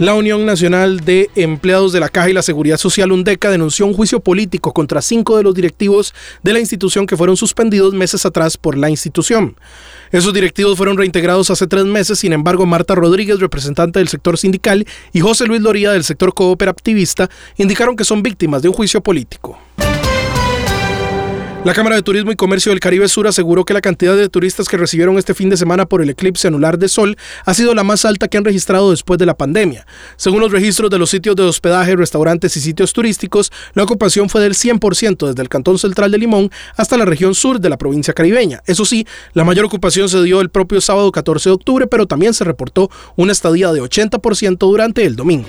La Unión Nacional de Empleados de la Caja y la Seguridad Social UNDECA denunció un juicio político contra cinco de los directivos de la institución que fueron suspendidos meses atrás por la institución. Esos directivos fueron reintegrados hace tres meses, sin embargo, Marta Rodríguez, representante del sector sindical, y José Luis Loría del sector cooperativista indicaron que son víctimas de un juicio político. La Cámara de Turismo y Comercio del Caribe Sur aseguró que la cantidad de turistas que recibieron este fin de semana por el eclipse anular de sol ha sido la más alta que han registrado después de la pandemia. Según los registros de los sitios de hospedaje, restaurantes y sitios turísticos, la ocupación fue del 100% desde el Cantón Central de Limón hasta la región sur de la provincia caribeña. Eso sí, la mayor ocupación se dio el propio sábado 14 de octubre, pero también se reportó una estadía de 80% durante el domingo.